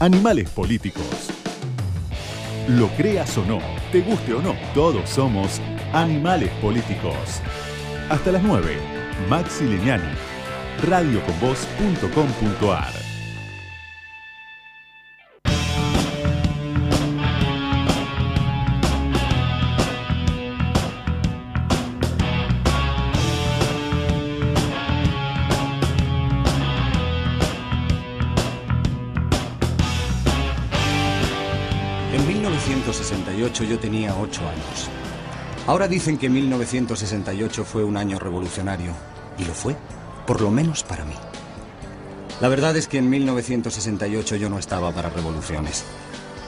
Animales Políticos. Lo creas o no, te guste o no, todos somos Animales Políticos. Hasta las 9, Maxi Leñani, radioconvoz.com.ar. 8 años. Ahora dicen que 1968 fue un año revolucionario. Y lo fue, por lo menos para mí. La verdad es que en 1968 yo no estaba para revoluciones.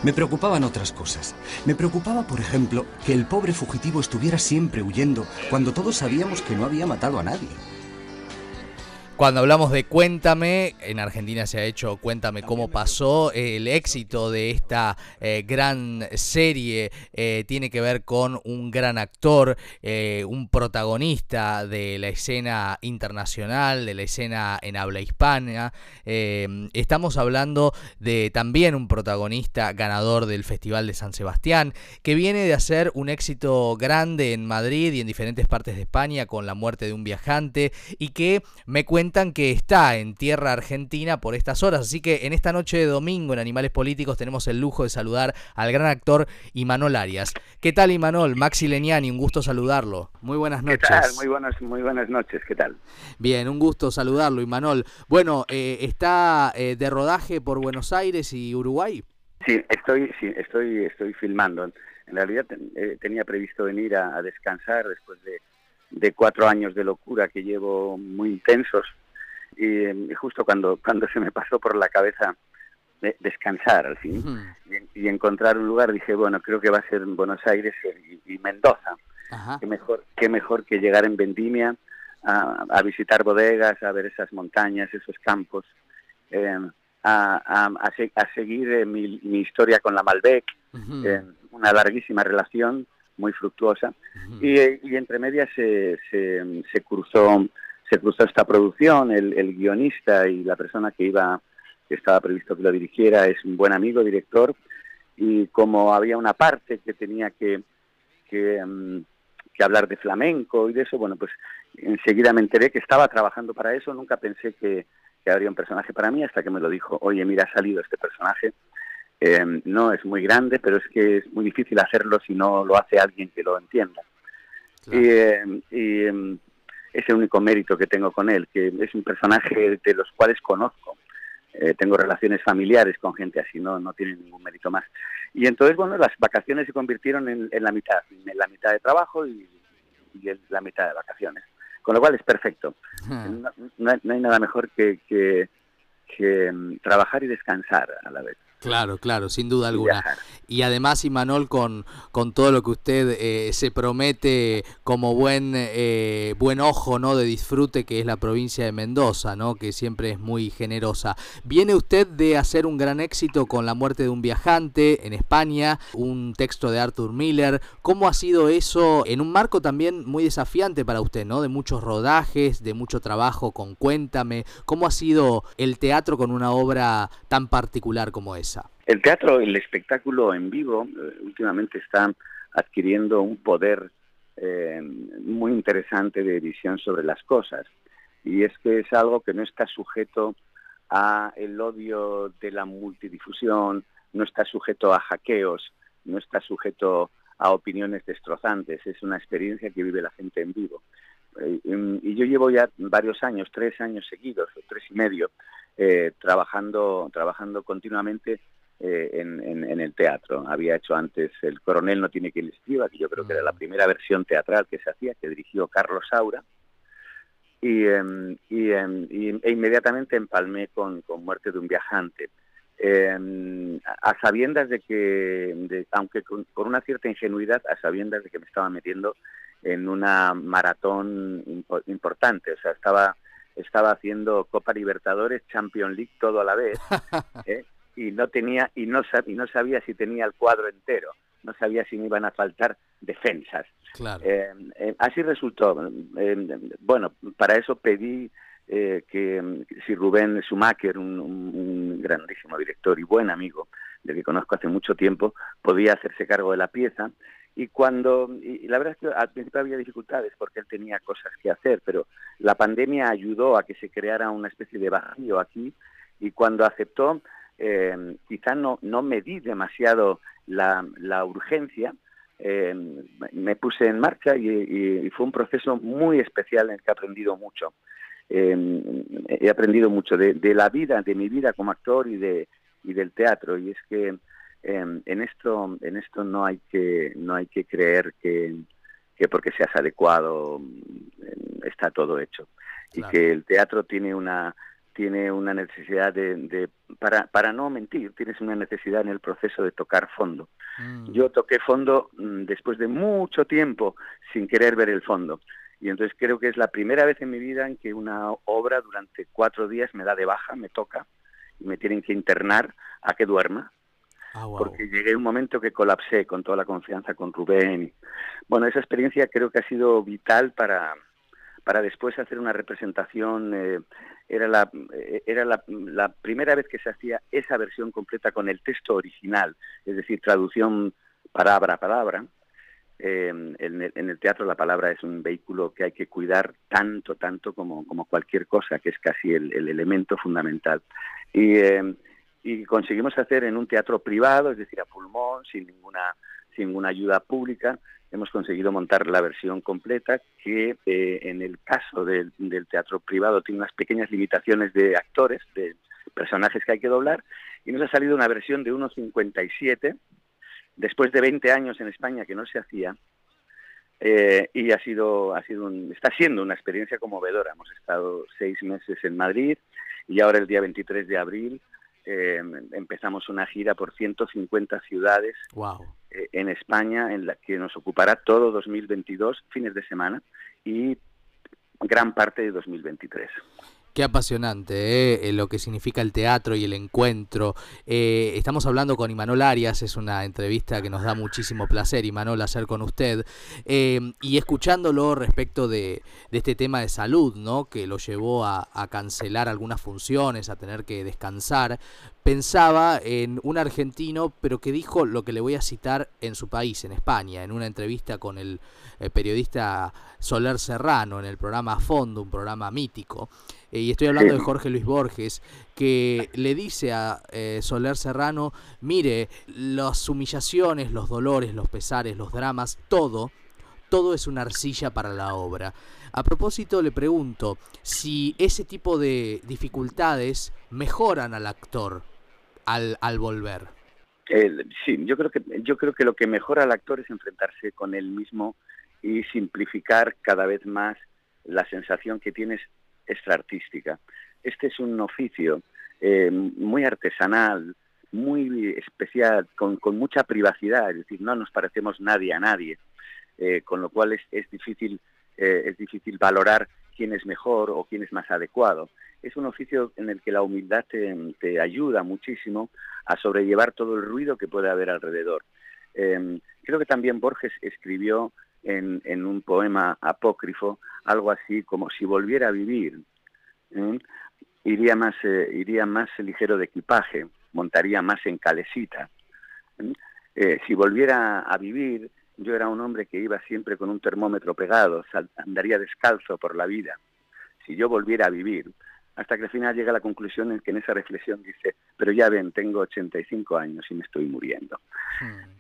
Me preocupaban otras cosas. Me preocupaba, por ejemplo, que el pobre fugitivo estuviera siempre huyendo cuando todos sabíamos que no había matado a nadie. Cuando hablamos de Cuéntame, en Argentina se ha hecho Cuéntame cómo pasó. El éxito de esta eh, gran serie eh, tiene que ver con un gran actor, eh, un protagonista de la escena internacional, de la escena en habla hispana. estamos hablando de también un protagonista ganador del Festival de San Sebastián, que viene de hacer un éxito grande en Madrid y en diferentes partes de España con la muerte de un viajante y que me cuenta que está en tierra argentina por estas horas. Así que en esta noche de domingo en Animales Políticos tenemos el lujo de saludar al gran actor Imanol Arias. ¿Qué tal Imanol? Maxi Leniani, un gusto saludarlo. Muy buenas noches. ¿Qué tal? Muy buenas, muy buenas noches, ¿qué tal? Bien, un gusto saludarlo Imanol. Bueno, eh, ¿está eh, de rodaje por Buenos Aires y Uruguay? Sí, estoy, sí, estoy, estoy filmando. En realidad eh, tenía previsto venir a, descansar después de, de cuatro años de locura que llevo muy intensos y, justo cuando, cuando se me pasó por la cabeza descansar al fin y, encontrar un lugar dije bueno creo que va a ser Buenos Aires y, Mendoza. Qué mejor qué mejor que llegar en Vendimia a, visitar bodegas a ver esas montañas esos campos eh, a, a, seguir eh, mi, historia con la Malbec eh, una larguísima relación muy fructuosa. Y, entre medias se, se, se cruzó se cruzó esta producción, el, guionista y la persona que iba, que estaba previsto que lo dirigiera, es un buen amigo, director, y como había una parte que tenía que, que, mm, hablar de flamenco y de eso, bueno, pues enseguida me enteré que estaba trabajando para eso, nunca pensé que, habría un personaje para mí hasta que me lo dijo, oye, mira, ha salido este personaje, eh, no es muy grande, pero es que es muy difícil hacerlo si no lo hace alguien que lo entienda. Y, eh, y, mm, es el único mérito que tengo con él, que es un personaje de los cuales conozco. Eh, tengo relaciones familiares con gente así, no, no tiene ningún mérito más. Y entonces, bueno, las vacaciones se convirtieron en, la mitad, en la mitad de trabajo y, en la mitad de vacaciones. Con lo cual es perfecto. No, hay, nada mejor que, que, que trabajar y descansar a la vez. Claro, claro, sin duda alguna. Y además, Imanol, con, con todo lo que usted eh, se promete como buen, eh, buen ojo ¿no? de disfrute, que es la provincia de Mendoza, ¿no? que siempre es muy generosa. Viene usted de hacer un gran éxito con La muerte de un viajante en España, un texto de Arthur Miller. ¿Cómo ha sido eso en un marco también muy desafiante para usted, ¿no? de muchos rodajes, de mucho trabajo con Cuéntame? ¿Cómo ha sido el teatro con una obra tan particular como esa? El teatro, el espectáculo en vivo, eh, últimamente está adquiriendo un poder eh, muy interesante de visión sobre las cosas. Y es que es algo que no está sujeto a el odio de la multidifusión, no está sujeto a hackeos, no está sujeto a opiniones destrozantes. Es una experiencia que vive la gente en vivo. Eh, y yo llevo ya varios años, tres años seguidos, o tres y medio, eh, trabajando, trabajando continuamente eh, en, el teatro. Había hecho antes El coronel no tiene quien le escriba, que yo creo que era la mm. primera versión teatral que se hacía, que dirigió Carlos Saura. Y, em, em, e inmediatamente empalmé con, Muerte de un viajante. Em, a sabiendas de que, aunque con, una cierta ingenuidad, a sabiendas de que me estaba metiendo en una maratón importante. O sea, estaba estaba haciendo Copa Libertadores, Champions League todo a la vez, ¿eh? y no tenía y no, y no sabía si tenía el cuadro entero, no sabía si me iban a faltar defensas. Eh, eh, así resultó. bueno, para eso pedí eh, que si Rubén Schumacher, un, grandísimo director y buen amigo, del que conozco hace mucho tiempo, podía hacerse cargo de la pieza. Y cuando, y la verdad es que al principio había dificultades porque él tenía cosas que hacer, pero la pandemia ayudó a que se creara una especie de vacío aquí y cuando aceptó, eh, quizá no, no medí demasiado la, la urgencia, eh, me puse en marcha y, fue un proceso muy especial en el que he aprendido mucho. Eh, he aprendido mucho de, la vida, de mi vida como actor y, de, y del teatro. Y es que en esto, en esto no hay que, no hay que creer que, que porque seas adecuado está todo hecho. Y que el teatro tiene una tiene una necesidad de, para, para no mentir, tienes una necesidad en el proceso de tocar fondo. Mm. Yo toqué fondo mm, después de mucho tiempo sin querer ver el fondo. Y entonces creo que es la primera vez en mi vida en que una obra durante cuatro días me da de baja, me toca, y me tienen que internar a que duerma. Ah, porque llegué un momento que colapsé con toda la confianza con Rubén. Bueno, esa experiencia creo que ha sido vital para, para después hacer una representación eh, era la, eh, era la, primera vez que se hacía esa versión completa con el texto original, es decir, traducción palabra a palabra. Em, en, el, teatro la palabra es un vehículo que hay que cuidar tanto, tanto como, como cualquier cosa, que es casi el, elemento fundamental. Y, em, y conseguimos hacer en un teatro privado, es decir, a pulmón, sin ninguna, sin ninguna ayuda pública, hemos conseguido montar la versión completa que eh, en el caso del, teatro privado tiene unas pequeñas limitaciones de actores, de personajes que hay que doblar, y nos ha salido una versión de 1.57, después de 20 años en España que no se hacía, eh, y ha sido, ha sido está siendo una experiencia conmovedora. Hemos estado seis meses en Madrid y ahora el día 23 de abril eh, empezamos una gira por 150 ciudades eh, en España, en la que nos ocupará todo 2022, fines de semana, y gran parte de 2023. Qué apasionante ¿eh? ¿eh? lo que significa el teatro y el encuentro. Eh, estamos hablando con Imanol Arias, es una entrevista que nos da muchísimo placer, Imanol, hacer con usted. y escuchándolo respecto de, este tema de salud, ¿no? que lo llevó a, cancelar algunas funciones, a tener que descansar, pensaba en un argentino, pero que dijo lo que le voy a citar en su país, en España, en una entrevista con el periodista Soler Serrano en el programa Fondo, un programa mítico. Eh, y estoy hablando de Jorge Luis Borges, que le dice a eh, Soler Serrano, mire, las humillaciones, los dolores, los pesares, los dramas, todo, todo es una arcilla para la obra. A propósito, le pregunto si ese tipo de dificultades mejoran al actor al, al volver. sí, yo creo que yo creo que lo que mejora al actor es enfrentarse con él mismo y simplificar cada vez más la sensación que tienes extraartística. Este es un oficio eh, muy artesanal, muy especial, con, mucha privacidad, es decir, no nos parecemos nadie a nadie, eh, con lo cual es, difícil, eh, es difícil valorar quién es mejor o quién es más adecuado. Es un oficio en el que la humildad te, ayuda muchísimo a sobrellevar todo el ruido que puede haber alrededor. creo que también Borges escribió en, un poema apócrifo, algo así como si volviera a vivir, iría, más, eh, iría más ligero de equipaje, montaría más en calecita. ¿eh? si volviera a vivir, yo era un hombre que iba siempre con un termómetro pegado, andaría descalzo por la vida. Si yo volviera a vivir, hasta que al final llega a la conclusión en que en esa reflexión dice, pero ya ven, tengo 85 años y me estoy muriendo. Hmm.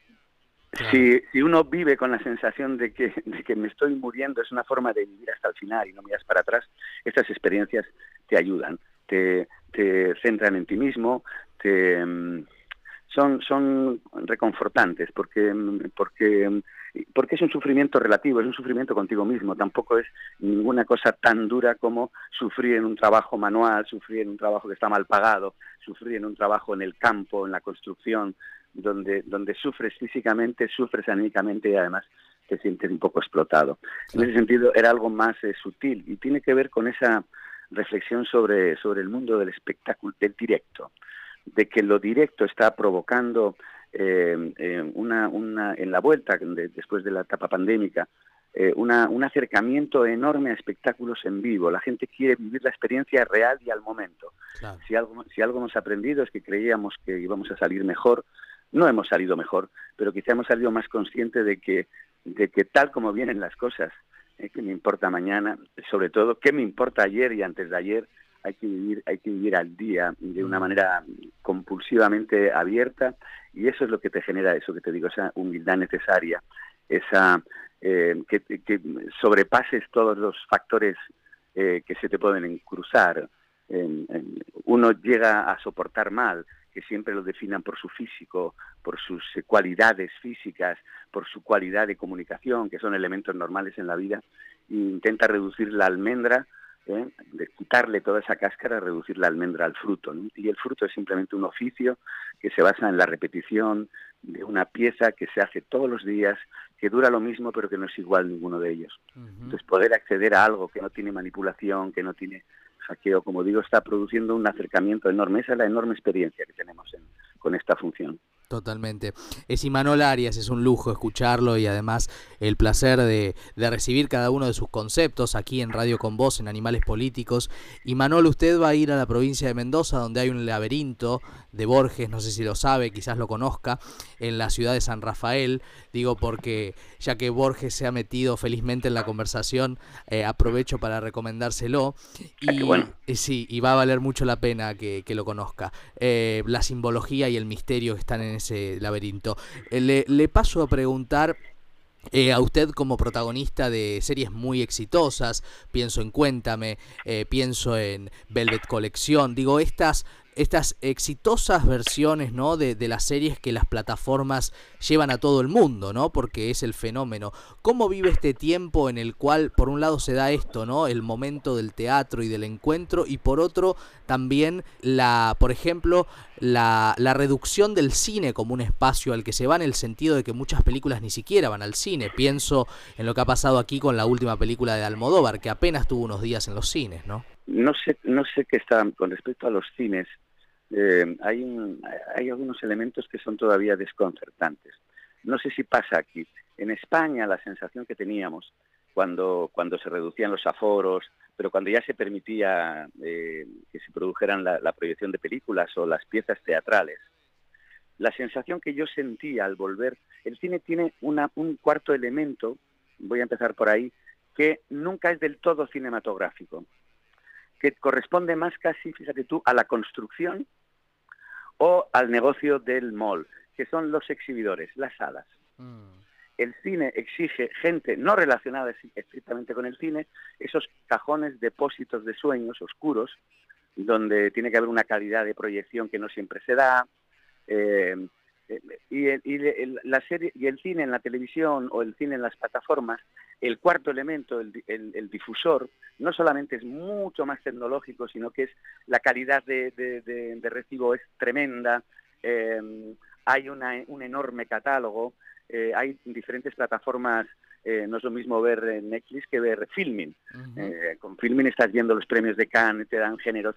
Si, si, uno vive con la sensación de que, de que me estoy muriendo, es una forma de vivir hasta el final y no miras para atrás, estas experiencias te ayudan, te, te centran en ti mismo, te, mm, son, son reconfortantes porque, mm, porque, mm, porque es un sufrimiento relativo, es un sufrimiento contigo mismo, tampoco es ninguna cosa tan dura como sufrir en un trabajo manual, sufrir en un trabajo que está mal pagado, sufrir en un trabajo en el campo, en la construcción, donde, donde sufres físicamente, sufres anímicamente y además te sientes un poco explotado. En ese sentido era algo más eh, sutil y tiene que ver con esa reflexión sobre, sobre el mundo del espectáculo, del directo, de que lo directo está provocando eh, eh, una, una, en la vuelta después de la etapa pandémica, eh, una, un acercamiento enorme a espectáculos en vivo. La gente quiere vivir la experiencia real y al momento. Si, algo, si algo hemos aprendido es que creíamos que íbamos a salir mejor, no hemos salido mejor, pero quizá hemos salido más conscientes de que, de que tal como vienen las cosas, eh, que me importa mañana, sobre todo qué me importa ayer y antes de ayer, hay que vivir, hay que vivir al día de una mm. manera compulsivamente abierta y eso es lo que te genera eso que te digo, esa humildad necesaria, esa eh, que, sobrepases todos los factores eh, que se te pueden cruzar. uno llega a soportar mal, que siempre lo definan por su físico, por sus cualidades físicas, por su cualidad de comunicación, que son elementos normales en la vida, e intenta reducir la almendra ¿eh? de quitarle toda esa cáscara, reducir la almendra al fruto. Y el fruto es simplemente un oficio que se basa en la repetición de una pieza que se hace todos los días, que dura lo mismo, pero que no es igual ninguno de ellos. Entonces, poder acceder a algo que no tiene manipulación, que no tiene saqueo, como digo, está produciendo un acercamiento enorme. Esa es la enorme experiencia que tenemos con esta función. Totalmente. Es Imanol Arias, es un lujo escucharlo y además el placer de, recibir cada uno de sus conceptos aquí en Radio con Voz, en Animales Políticos. Imanol, usted va a ir a la provincia de Mendoza, donde hay un laberinto de Borges, no sé si lo sabe, quizás lo conozca, en la ciudad de San Rafael. Digo porque ya que Borges se ha metido felizmente en la conversación, eh, aprovecho para recomendárselo. Y, bueno. Eh, sí, y va a valer mucho la pena que, lo conozca. Eh, la simbología y el misterio que están en ese laberinto. Eh, le, paso a preguntar eh, a usted como protagonista de series muy exitosas, pienso en Cuéntame, eh, pienso en Velvet Colección, digo, estas estas exitosas versiones ¿no? de, de, las series que las plataformas llevan a todo el mundo, ¿no? Porque es el fenómeno. ¿Cómo vive este tiempo en el cual, por un lado, se da esto, ¿no? El momento del teatro y del encuentro, y por otro, también la, por ejemplo, la, la reducción del cine como un espacio al que se va en el sentido de que muchas películas ni siquiera van al cine. Pienso en lo que ha pasado aquí con la última película de Almodóvar, que apenas tuvo unos días en los cines, ¿no? No sé, no sé qué está con respecto a los cines eh, hay, hay algunos elementos que son todavía desconcertantes. No sé si pasa aquí. En España la sensación que teníamos cuando, cuando se reducían los aforos, pero cuando ya se permitía eh, que se produjeran la, proyección de películas o las piezas teatrales, la sensación que yo sentía al volver, el cine tiene una, un cuarto elemento, voy a empezar por ahí, que nunca es del todo cinematográfico, que corresponde más casi, fíjate tú, a la construcción o al negocio del mall, que son los exhibidores, las salas. Mm. El cine exige gente no relacionada estrictamente con el cine, esos cajones, depósitos de sueños oscuros, donde tiene que haber una calidad de proyección que no siempre se da, eh, y, el, la serie, y el cine en la televisión o el cine en las plataformas, el cuarto elemento, el, difusor, no solamente es mucho más tecnológico, sino que es la calidad de, recibo es tremenda, eh, hay un enorme catálogo, eh, hay diferentes plataformas, eh, no es lo mismo ver Netflix que ver Filming. con Filming estás viendo los premios de Cannes, te dan géneros.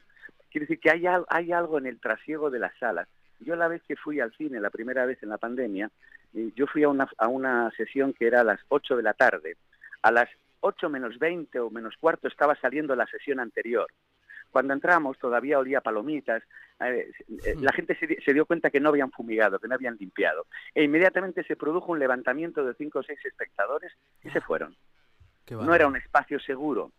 Quiere decir que hay, hay algo en el trasiego de las salas yo la vez que fui al cine, la primera vez en la pandemia, eh, yo fui a una, a una sesión que era a las 8 de la tarde. A las 8 menos 20 o menos cuarto estaba saliendo la sesión anterior. Cuando entramos todavía olía palomitas, eh, eh, la gente se, dio cuenta que no habían fumigado, que no habían limpiado. E inmediatamente se produjo un levantamiento de cinco o seis espectadores y se fueron. No era un espacio seguro.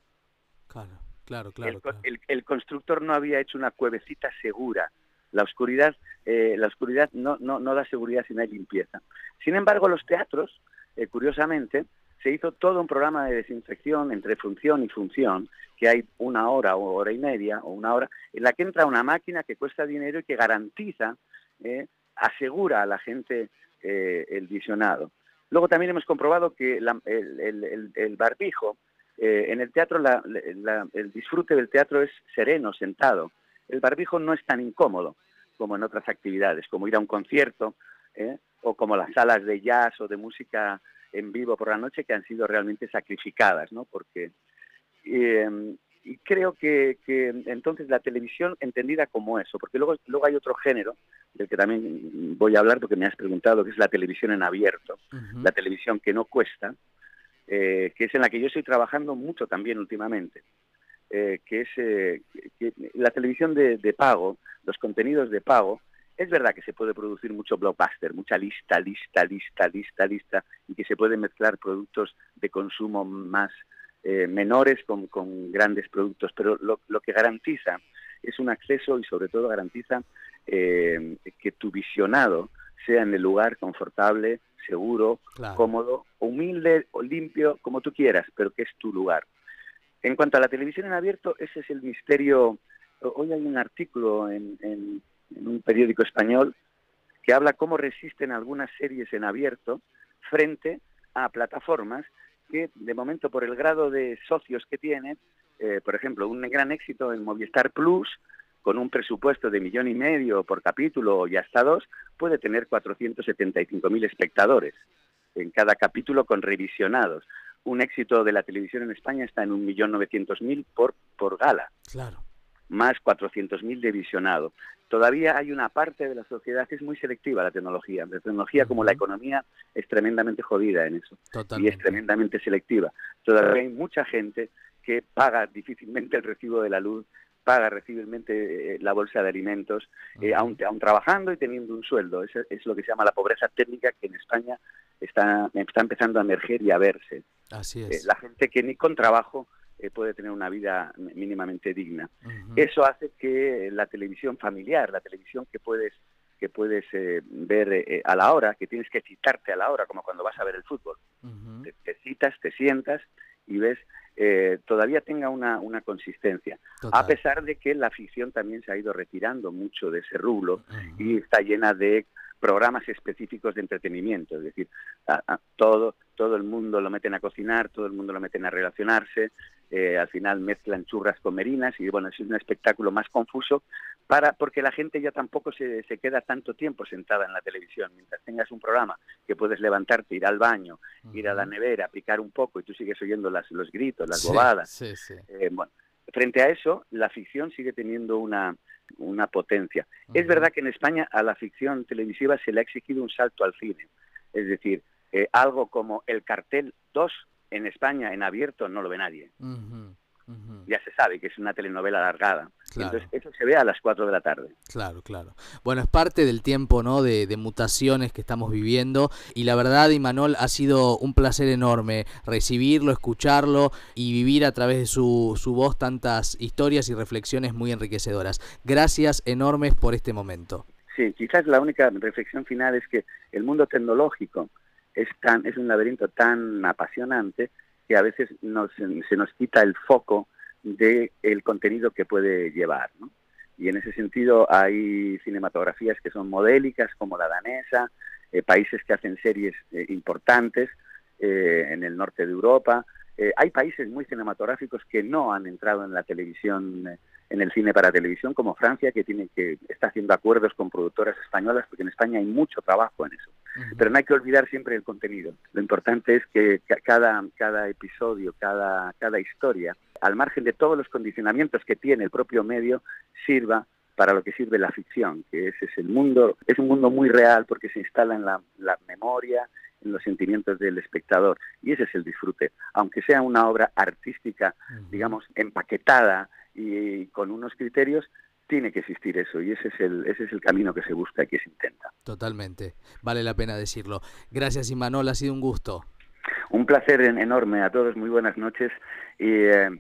Claro, claro, claro. el, constructor no había hecho una cuevecita segura la oscuridad, eh, la oscuridad no, da seguridad si no hay limpieza. Sin embargo, los teatros, eh, curiosamente, se hizo todo un programa de desinfección entre función y función, que hay una hora o hora y media o una hora, en la que entra una máquina que cuesta dinero y que garantiza, eh, asegura a la gente el visionado. Luego también hemos comprobado que el, barbijo, en el teatro el disfrute del teatro es sereno, sentado el barbijo no es tan incómodo como en otras actividades, como ir a un concierto ¿eh? o como las salas de jazz o de música en vivo por la noche que han sido realmente sacrificadas, ¿no? Porque em, y creo que, entonces la televisión entendida como eso, porque luego, luego hay otro género del que también voy a hablar porque me has preguntado, que es la televisión en abierto, la televisión que no cuesta, que es en la que yo estoy trabajando mucho también últimamente, que es la televisión de, pago, los contenidos de pago, es verdad que se puede producir mucho blockbuster, mucha lista, lista, lista, lista, lista, y que se pueden mezclar productos de consumo más eh, menores con, grandes productos, pero lo, que garantiza es un acceso y sobre todo garantiza eh, que tu visionado sea en el lugar confortable, seguro, cómodo, humilde o limpio, como tú quieras, pero que es tu lugar. En cuanto a la televisión en abierto, ese es el misterio. Hoy hay un artículo en un periódico español que habla cómo resisten algunas series en abierto frente a plataformas que de momento por el grado de socios que tienen, eh, por ejemplo, un gran éxito en Movistar Plus, con un presupuesto de millón y medio por capítulo y hasta dos, puede tener 475.000 espectadores en cada capítulo con revisionados. Un éxito de la televisión en España está en un millón novecientos mil por, por gala. Claro más 400.000 de visionado. Todavía hay una parte de la sociedad que es muy selectiva la tecnología. La tecnología, como la economía, es tremendamente jodida en eso. Y es tremendamente selectiva. Todavía hay mucha gente que paga difícilmente el recibo de la luz, paga difícilmente eh, la bolsa de alimentos, eh, aún, trabajando y teniendo un sueldo. Es, es lo que se llama la pobreza técnica que en España está, está empezando a emerger y a verse. Así eh, es. la gente que ni con trabajo eh, puede tener una vida mínimamente digna. Eso hace que la televisión familiar, la televisión que puedes que puedes eh, ver eh, a la hora, que tienes que citarte a la hora, como cuando vas a ver el fútbol. te, citas, te sientas y ves, todavía tenga una, una consistencia. A pesar de que la ficción también se ha ido retirando mucho de ese rublo y está llena de programas específicos de entretenimiento, es decir, todo, todo el mundo lo meten a cocinar, todo el mundo lo meten a relacionarse, eh, al final mezclan churras con merinas y bueno, es un espectáculo más confuso para porque la gente ya tampoco se, se queda tanto tiempo sentada en la televisión. Mientras tengas un programa que puedes levantarte, ir al baño, ir a la nevera, picar un poco y tú sigues oyendo las, los gritos, las bobadas. Eh, bueno, frente a eso, la ficción sigue teniendo una, una potencia. Es verdad que en España a la ficción televisiva se le ha exigido un salto al cine. Es decir, eh, algo como El Cartel 2 en España en abierto no lo ve nadie ya se sabe que es una telenovela alargada. Entonces eso se ve a las 4 de la tarde. Claro, claro. Bueno, es parte del tiempo, ¿no? De, mutaciones que estamos viviendo y la verdad, Imanol, ha sido un placer enorme recibirlo, escucharlo y vivir a través de su, su voz tantas historias y reflexiones muy enriquecedoras. Gracias enormes por este momento. Sí, quizás la única reflexión final es que el mundo tecnológico es, tan, es un laberinto tan apasionante que a veces nos, se nos quita el foco del el contenido que puede llevar. Y en ese sentido hay cinematografías que son modélicas, como la danesa, eh, países que hacen series eh, importantes eh, en el norte de Europa. hay países muy cinematográficos que no han entrado en la televisión, en el cine para televisión, como Francia, que tiene que está haciendo acuerdos con productoras españolas, porque en España hay mucho trabajo en eso. Pero no hay que olvidar siempre el contenido. Lo importante es que cada, cada episodio, cada, cada historia, al margen de todos los condicionamientos que tiene el propio medio, sirva para lo que sirve la ficción, que ese es el mundo, es un mundo muy real porque se instala en la, memoria, en los sentimientos del espectador. Y ese es el disfrute. Aunque sea una obra artística, digamos, empaquetada y con unos criterios, tiene que existir eso y ese es el ese es el camino que se busca y que se intenta. Totalmente, vale la pena decirlo. Gracias Imanol, ha sido un gusto. Un placer enorme a todos, muy buenas noches y eh,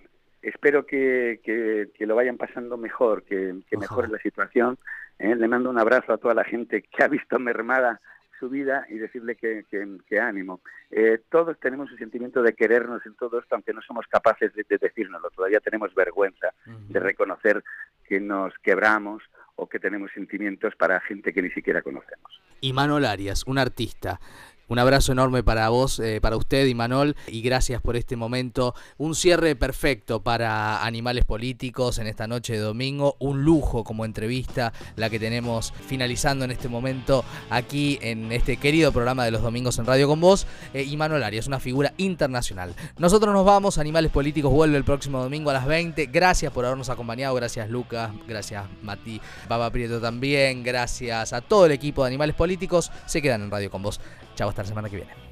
espero que, que, lo vayan pasando mejor, que, que mejore la situación. Eh, le mando un abrazo a toda la gente que ha visto mermada su vida y decirle que, que, ánimo. Eh, todos tenemos un sentimiento de querernos en todo esto, aunque no somos capaces de, de decírnoslo. Todavía tenemos vergüenza de reconocer que nos quebramos o que tenemos sentimientos para gente que ni siquiera conocemos. Y Manuel Arias, un artista un abrazo enorme para vos, eh, para usted y Manol, y gracias por este momento. Un cierre perfecto para Animales Políticos en esta noche de domingo. Un lujo como entrevista la que tenemos finalizando en este momento aquí en este querido programa de los domingos en Radio con Vos. Eh, y Manol Arias, una figura internacional. Nosotros nos vamos, Animales Políticos vuelve el próximo domingo a las 20. Gracias por habernos acompañado, gracias Lucas, gracias Mati, Baba Prieto también, gracias a todo el equipo de Animales Políticos. Se quedan en Radio con Vos. Chao, hasta la semana que viene.